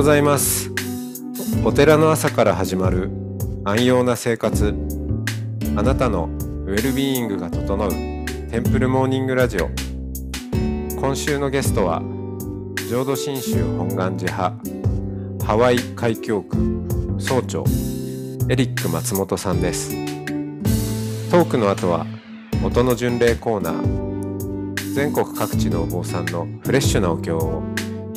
ございます。お寺の朝から始まる安養な生活。あなたのウェルビーイングが整うテンプルモーニングラジオ。今週のゲストは浄土真宗本願寺派ハワイ海峡区総長エリック松本さんです。トークの後は音の巡礼コーナー全国各地のお坊さんのフレッシュなお経を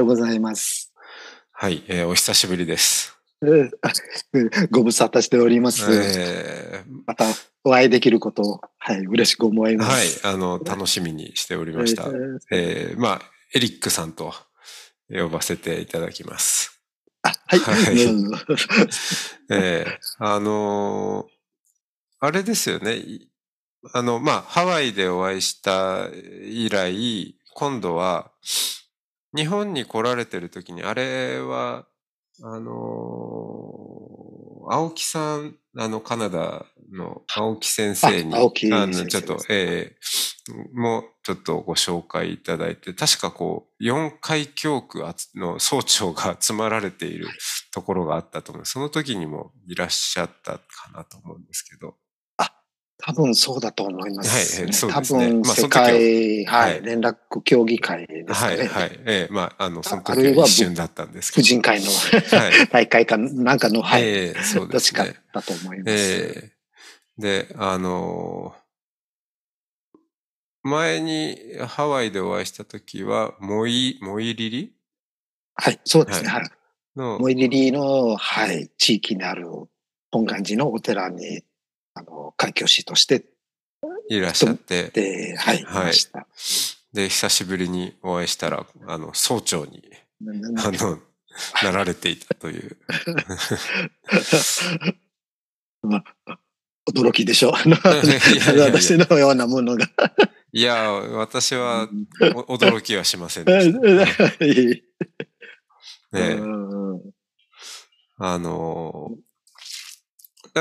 ようございます。はい、えーお久しぶりです。ご無沙汰しております。えーまたお会いできることを、はい、嬉しく思いまはいす。、あの、楽しみにしておりました。えーえーまあ、エリックさんと呼ばせていただきます。あはい。はいうん えーあのーあれですよね。いあの、まあ、ハワイでお会いした以来、今度は、日本に来られてる時に、あれは、あのー青木さん、あの、カナダの青木先生に、あの、ちょっとええもうちょっとご紹介いただいて、確かこう、四海教区の総長が集まられているところがあったと思う。その時にもいらっしゃったかなと思うんですけど。多分そうだと思います、はいはいそうですね多分世まあはいい、連絡協議会ですかね。はい、はい。ええまあ、あの、その時はは一瞬だったんですけど。婦人会のはい。大会かなんかの、はい、ええそうどっちかですね。だと思います。ええで、あのー前にハワイでお会いした時は、モイ、モイリリ？はい、そうですね。ははいの、モイリリの、はい、地域にある本願寺のお寺に、あの、開教師として、いらっしゃって、で、はい、いはいました。で、久しぶりにお会いしたら、あの、総長に、なあの、なられていたという。まあ、驚きでしょう。私のようなものが。いや、私はお驚きはしませんでした。ねえうんあのーだ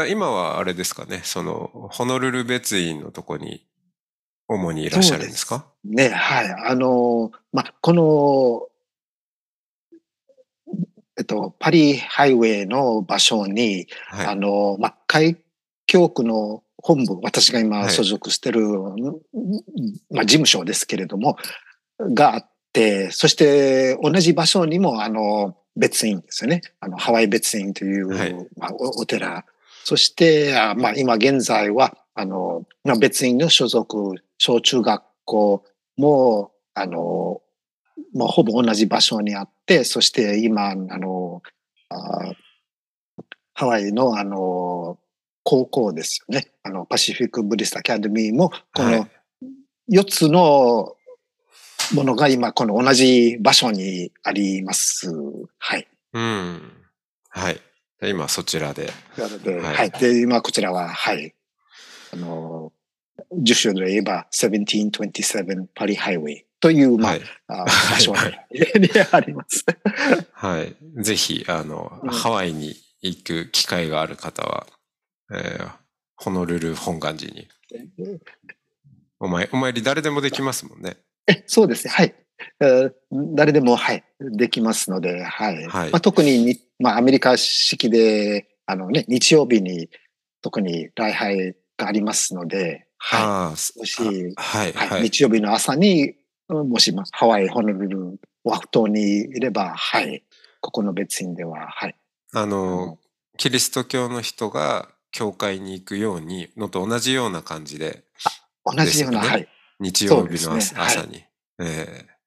今はあれですかね、その、ホノルル別院のとこに主にいらっしゃるんですか？ね、はい。あの、まあ、この、えっと、パリハイウェイの場所に、はい。あの、まあ、海峡区の本部、私が今はい所属してる、まあ、事務所ですけれども、があって、そして同じ場所にも、あの、別院ですよね。あの、ハワイ別院という、はいまあ、おお寺。そして、あまあ、今現在は、あの、まあ、別院の所属、小中学校も、あの、もうほぼ同じ場所にあって、そして今、あの、あハワイの、あの、高校ですよね。あの、パシフィック・ブリスト・アカデミーも、このはい4つのものが今、この同じ場所にあります。はい。うん。はい。で今そちらで。はいはい。で、今こちらは、はい。あの、住所で言えば、1727パリハイウェイという、まあ、はい。場所にはいにあります。はい。ぜひ、あの、うんハワイに行く機会がある方は、えーホノルル本願寺に。お前、お参り誰でもできますもんね。えそうですね。はい。えー誰でも、はい、できますので、はい。はいまあ、特にに、まあ、アメリカ式で、あのね、日曜日に特に礼拝がありますので、はい。もし、はい、はいはい。日曜日の朝に、うんもし、まあハワイ、ホノルル、ワフ島にいれば、はい。ここの別院では、はい。ああの、キリスト教の人が教会に行くように、のと同じような感じで、同じような、はい。日曜日の朝,、そうですねはい朝に。ええ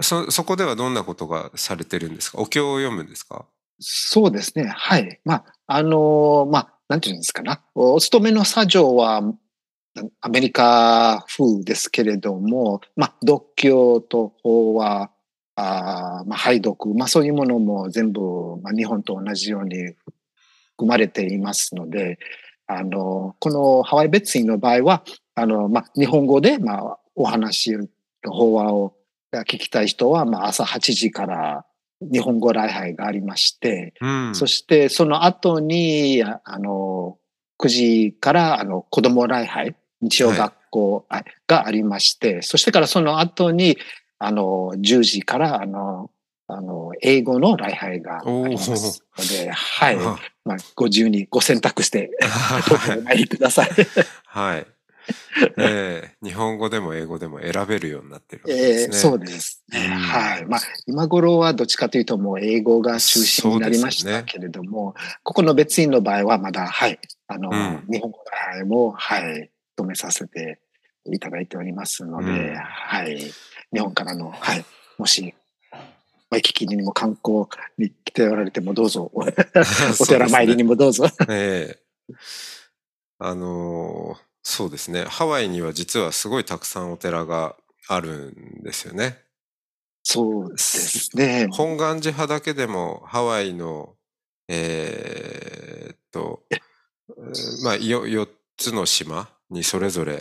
そ、そこではどんなことがされてるんですか？お経を読むんですか？そうですね。はい。まあ、あのまあ、なんていうんですかな。お勤めの作業は、アメリカ風ですけれども、まあ、独協と法は、あまあ、拝読、まあ、そういうものも全部、まあ、日本と同じように含まれていますので、あの、このハワイ別院の場合は、あの、まあ、日本語で、まあ、お話と、法話を聞きたい人は、まあ、朝8時から日本語礼拝がありまして、うん、そしてその後に、あの、9時からあの子供礼拝、日曜学校がありまして、はい、そしてからその後に、あの、10時からあの、あの、英語の礼拝がありますので、はい。まあ、ご自由にご選択して、お参りください。はい。えー、日本語でも英語でも選べるようになってるわけですね。えー、そうですね、うん、はい。まあ、今頃はどっちかというともう英語が中心になりましたけれども、ね、ここの別院の場合はまだ、はい、あの、うん、日本語のも、はい、止めさせていただいておりますので、うん、はい。日本からの、はい、もし、ワイキキにも観光に来ておられてもどうぞ、お寺参りにもどうぞ。ええ。ー、あのーそうですね。ハワイには実はすごいたくさんお寺があるんですよね。そうですね。本願寺派だけでもハワイの、えー、っと、まあ、4つの島にそれぞれ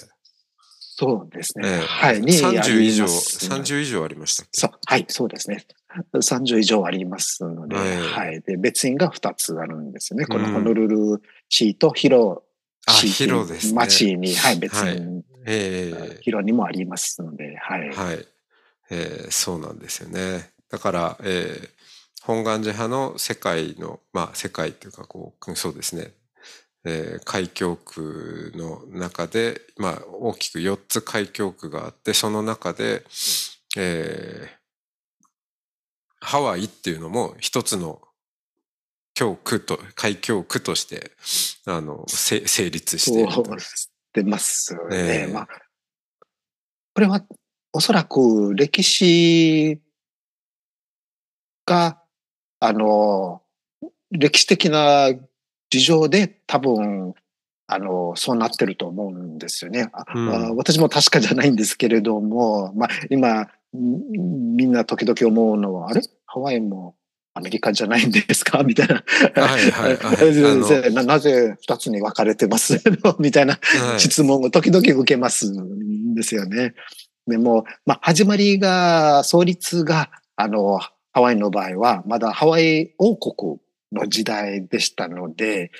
そうですね。えー、はい。30以上、30以上ありましたっけ？はい、そうですね。30以上ありますので、はい、はい。で、別院が2つあるんですよね。このホノルル市とヒロあ、広ですね。町に、はい、別に、はい、えー、広にもありますので、はい。はい。えー、そうなんですよね。だから、えー、本願寺派の世界の、まあ、世界っていうか、こう、そうですね。えー、海峡区の中で、まあ、大きく4つ海峡区があって、その中で、えー、ハワイっていうのも一つの教区と、海峡区として、あの、成立しているしてますね。えー、まあ、これはおそらく歴史が、あの、歴史的な事情で多分、あの、そうなってると思うんですよね。うん、私も確かじゃないんですけれども、まあ、今、みんな時々思うのは、あれ？ハワイもアメリカじゃないんですか？みたいな。はいはいはい。ななぜ二つに分かれてます？みたいな質問を時々受けますんですよね。でも、まあ、始まりが、創立が、あの、ハワイの場合は、まだハワイ王国の時代でしたので、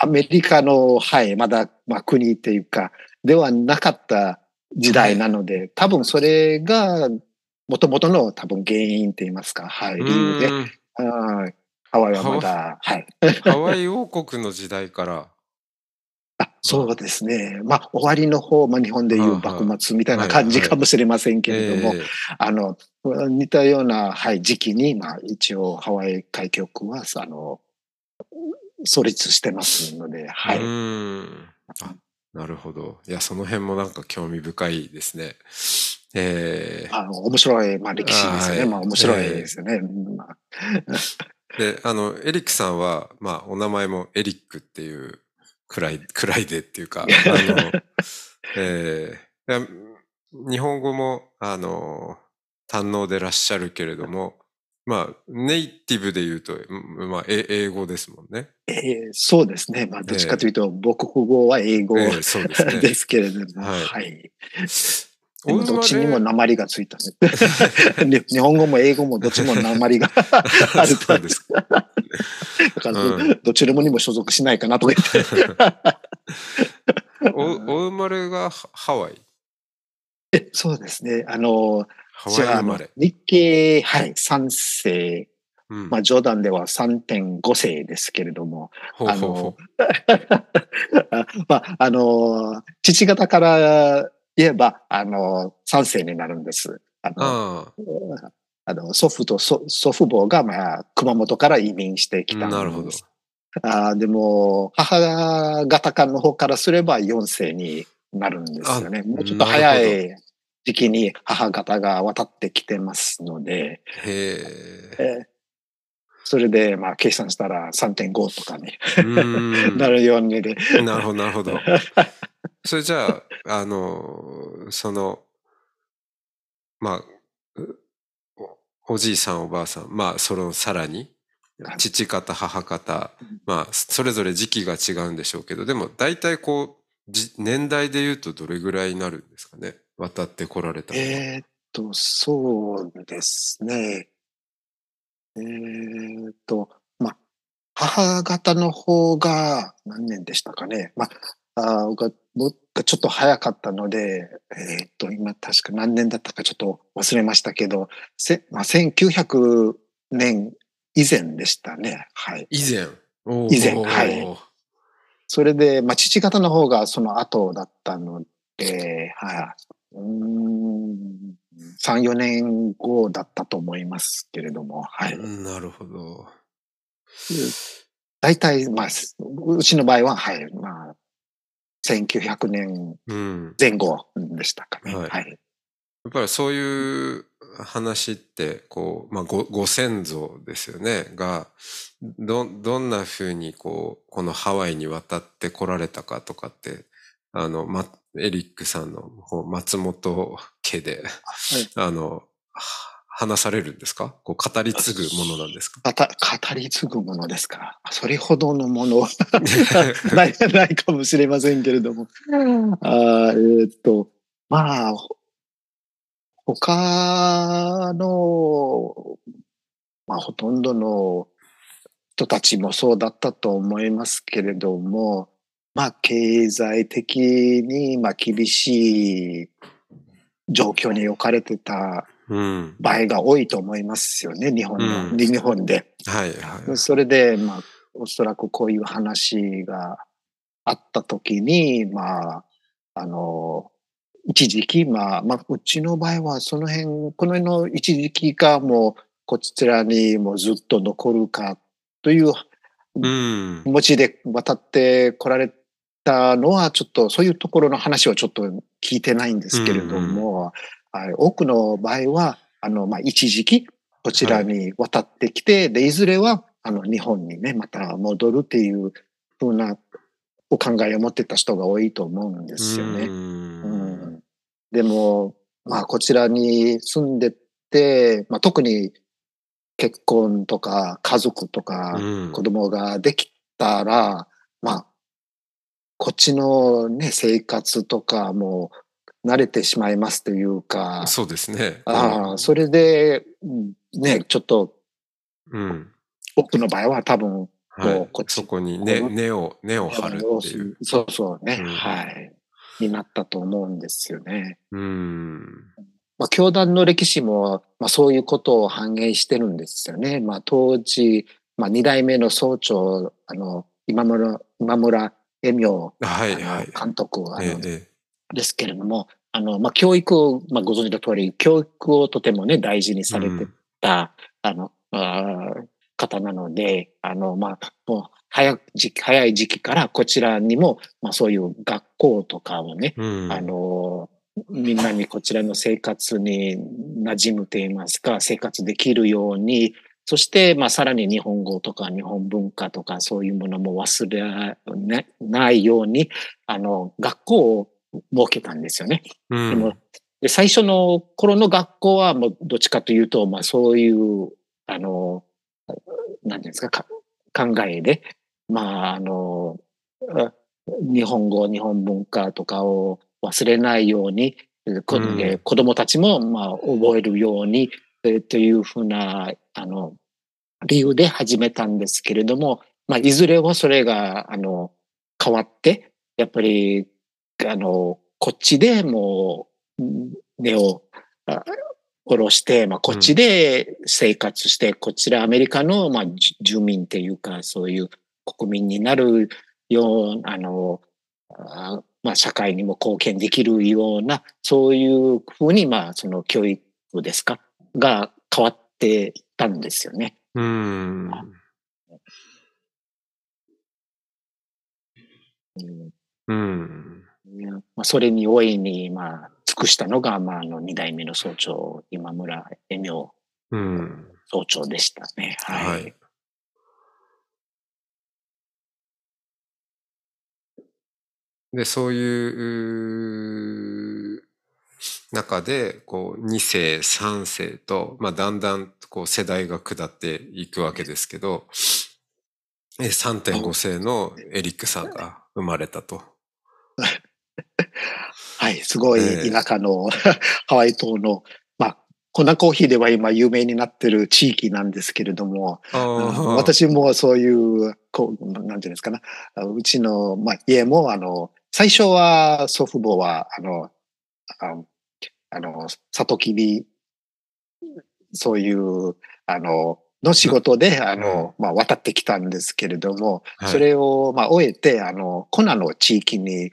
アメリカの、はい、まだ、まあ、国っていうか、ではなかった時代なので、はい、多分それがもともとの多分原因って言いますか、はい、理由で、はい、ハワイはまだ、はい。ハワイ王国の時代から。あそうですね。まあ、終わりの方、まあ、日本でいう幕末みたいな感じかもしれませんけれども、あの、似たような、はい、時期に、まあ、一応、ハワイ海峡区は、あの、創立してますので、はい。なるほど。いや、その辺もなんか興味深いですね。えー、あの面白い、まあ歴史ですよね。はい、まあ面白いですよね。えー、で、あの、エリックさんは、まあお名前もエリックっていうくらい、くらいでっていうか、あの、えー、日本語も、あの、堪能でらっしゃるけれども、まあ、ネイティブで言うと、まあ、英語ですもんね。えー、そうですね。まあ、どっちかというと、母国語は英語、えー、ですね、ですけれども、はい。はい、どっちにも鉛がついたね。日本語も英語もどっちも鉛が あると。ですか。だから、うん、どちらもにも所属しないかなとか言って。お、お生まれがハワイ？え、そうですね。あの、ハワイ生まれ。日系、はい、3世。うん、まあ、冗談では3.5世ですけれども、あの、まあ、あの、父方から言えば、あの、3世になるんです。あの、あの祖父と祖父母が、まあ、熊本から移民してきたんです。なるほど。あでも、母方間の方からすれば4世になるんですよね。もうちょっと早い時期に母方が渡ってきてますので、へえそれで、まあ、計算したら3.5とかに なるようにで。なるほど、なるほど。それじゃあ、あの、その、まあ、おおじいさんおばあさん、まあ、そのさらに、父方、母方、まあ、それぞれ時期が違うんでしょうけど、でも大体こう、年代で言うとどれぐらいになるんですかね？渡ってこられたえー、っと、そうですね。えー、っと、まあ、母方の方が何年でしたかね？まあ、あ僕はちょっと早かったので、えー、っと、今確か何年だったかちょっと忘れましたけど、せまあ、1900年以前でしたね。はい。以前以前、はい。それで、まあ、父方の方がその後だったので、はい。うん、3、4年後だったと思いますけれども、はい。なるほど。大体、まあ、うちの場合は、はい、まあ、1900年前後でしたかね。うん、はい、はい。やっぱりそういう話って、こう、まあご、ご先祖ですよね、が、ど、どんなふうに、こう、このハワイに渡ってこられたかとかって、あの、ま、エリックさんの松本家で、はい、あの、話されるんですか？こう語り継ぐものなんですか？語り継ぐものですか？らそれほどのものは ない、ないかもしれませんけれども。あえー、っと、まあ、他の、まあ、ほとんどの人たちもそうだったと思いますけれども、まあ、経済的に、まあ、厳しい状況に置かれてた場合が多いと思いますよね、日本の、うん、日本で。はい、はい。それで、まあ、おそらくこういう話があったときに、まあ、あの、一時期、まあ、まあ、うちの場合はその辺、この辺の一時期がもう、こちらにもずっと残るかという気持ちで渡ってこられたのは、ちょっとそういうところの話はちょっと聞いてないんですけれども、はい、多くの場合は、あの、まあ、一時期、こちらに渡ってきて、はい、で、いずれは、あの、日本にね、また戻るっていうふうなお考えを持ってた人が多いと思うんですよね。うん、でも、まあ、こちらに住んでて、まあ、特に結婚とか家族とか子供ができたら、うん、まあ、こっちのね、生活とかも慣れてしまいますというか。そうですね。ああ、それで、ね、ちょっと、うん。多くの場合は多分、はい、こっち。そこに根、根を、根を張るっていう。そうそうね、うん、はい。になったと思うんですよね。うん。まあ、教団の歴史も、まあ、そういうことを反映してるんですよね。まあ、当時、まあ、二代目の総長、あの、今村、今村恵明、はいはい、監督、ですけれども、あの、まあ、教育を、まあ、ご存知の通り、教育をとてもね、大事にされてた、うん、あの、あ方なので、あの、まあ、もう早時期、早い時期からこちらにも、まあそういう学校とかをね、うん、あの、みんなにこちらの生活に馴染むといいますか、生活できるように、そして、まあ、さらに日本語とか日本文化とかそういうものも忘れないように、あの、学校を設けたんですよね。うん、でもで最初の頃の学校はもうどっちかというと、まあそういう、あの、何ですかか、考えで、まあ、あの、日本語、日本文化とかを忘れないように、うん、子供たちも、まあ、覚えるように、というふうな、あの、理由で始めたんですけれども、まあ、いずれはそれが、あの、変わって、やっぱり、あの、こっちでもう、根を下ろして、まあ、こっちで生活して、うん、こちらアメリカの、まあ、住民っていうか、そういう国民になるよう、あの、あまあ、社会にも貢献できるような、そういうふうに、まあ、その教育ですか、が変わってたんですよね。うん。うん。まあ、それに大いに、まあ、尽くしたのが、まあ、あの、二代目の総長、今村恵明総長でしたね。はい、はいで、そういう中で、こう、2世、3世と、まあ、だんだん、こう、世代が下っていくわけですけど、3.5世のエリックさんが生まれたと。はい、すごい田舎の、ハワイ島の、まあ、粉コーヒーでは今有名になってる地域なんですけれども、私もそういう、こう、なんていうんですかな、うちの、まあ、家も、あの、最初は祖父母は、あの、ああの、サトキビ、そういう、あの、の仕事で、あの、まあ、渡ってきたんですけれども、それを、まあ、終えて、あの、コナの地域に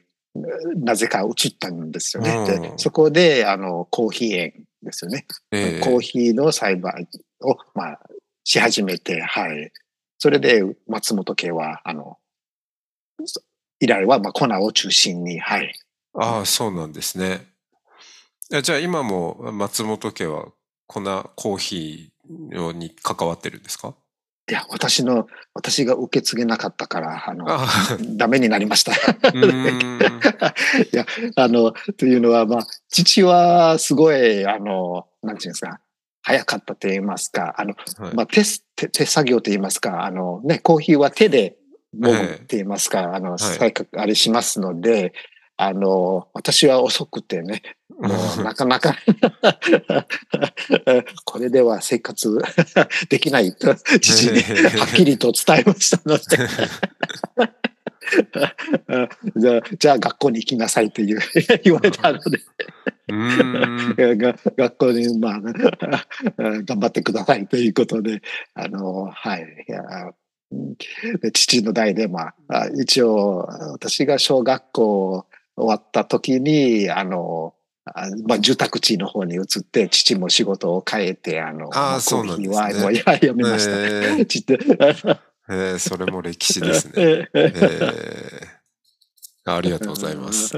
なぜか移ったんですよね。で、そこで、あの、コーヒー園ですよね。えー、コーヒーの栽培を、まあ、し始めて、はい。それで、松本家は、あの、以来は、まあ、粉を中心に、はい。ああ、そうなんですね。じゃあ、今も松本家は粉、コーヒーに関わってるんですか？いや、私の、私が受け継げなかったから、あの、あダメになりました。いや、あの、というのは、まあ、父はすごい、あの、なんていうんですか、早かったと言いますか、あの、はい、まあ手、手、手作業と言いますか、あの、ね、コーヒーは手でもむって言いますか、あの、はい、あれしますので、あの、私は遅くてね、なかなか。これでは生活 できない。と父にはっきりと伝えましたので。じゃあ、じゃあ学校に行きなさいという言われたので。学校に、まあ、頑張ってくださいということで、あの、はい。いや父の代で、まあ、一応、私が小学校終わった時に、あの、あまあ、住宅地の方に移って、父も仕事を変えて、あの、あそうなんですね。もうややめました、ね。えー、それも歴史ですね。えー、ありがとうございます。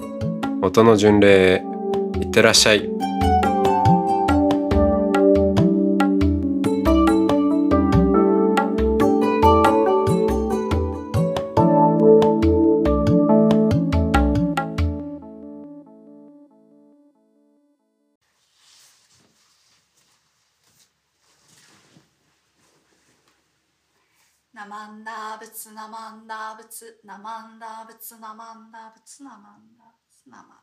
音の巡礼いってらっしゃい。ナマンダーブツナマンダーブツナマンダーブツナマンダーブツナマンダー生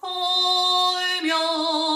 걸면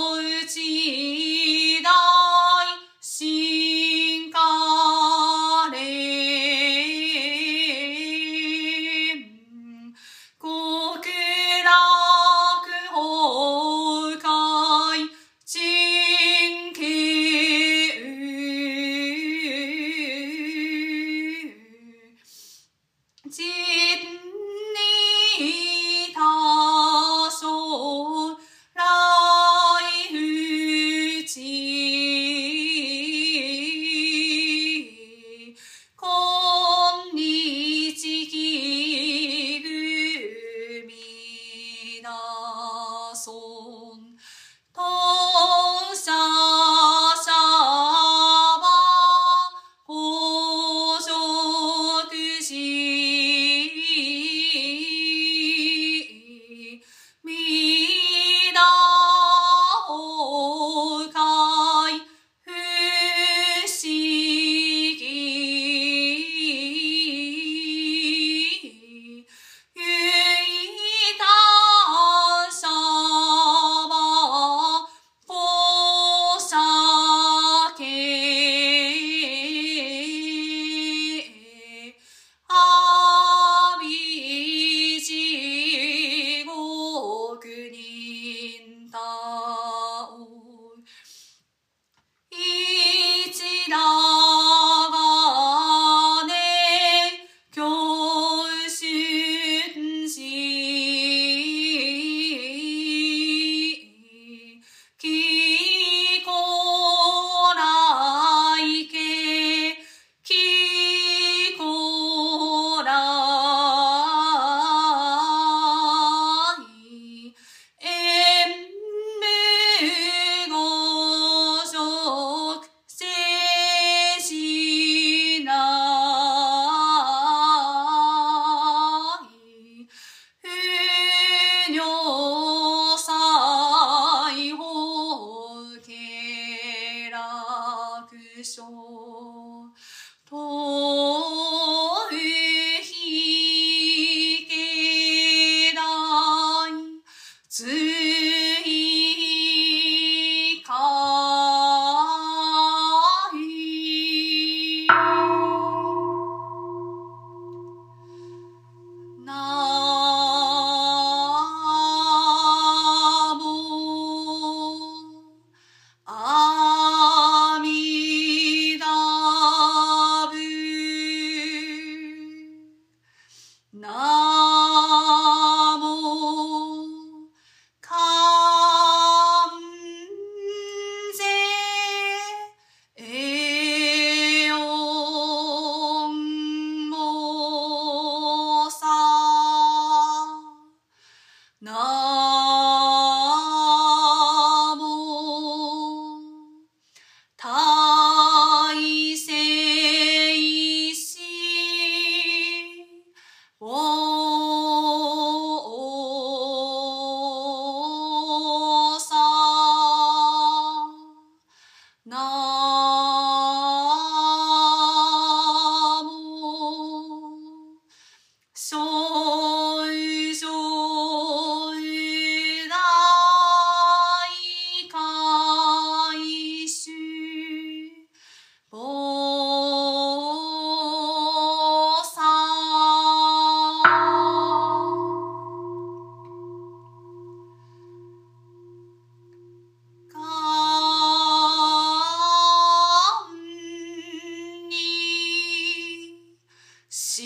さ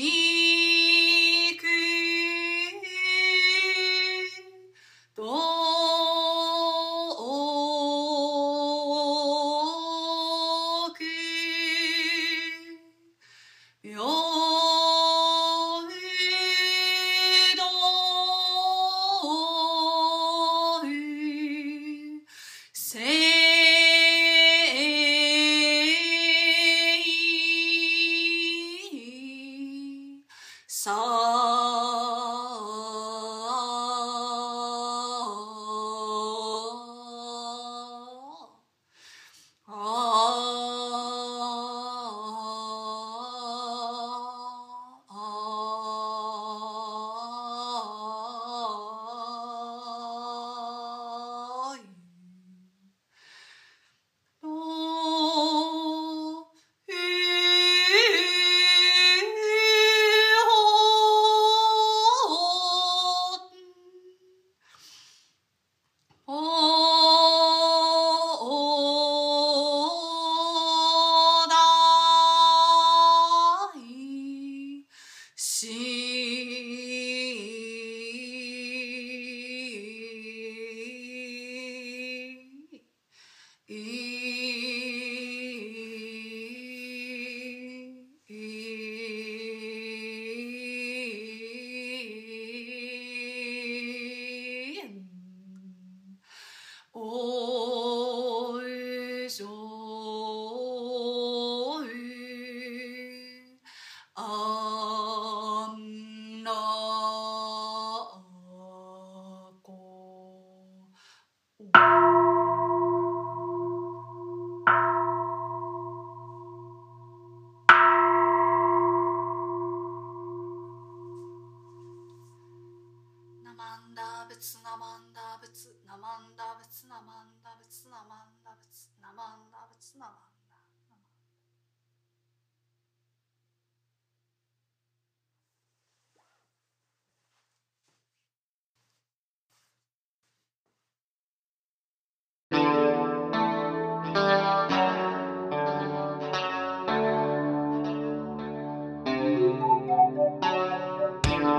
仏ナマンダ仏ナマンダ仏ナマンダ仏ナマンダ仏ナマンダ仏ナマンダ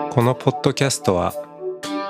このポッドキャストは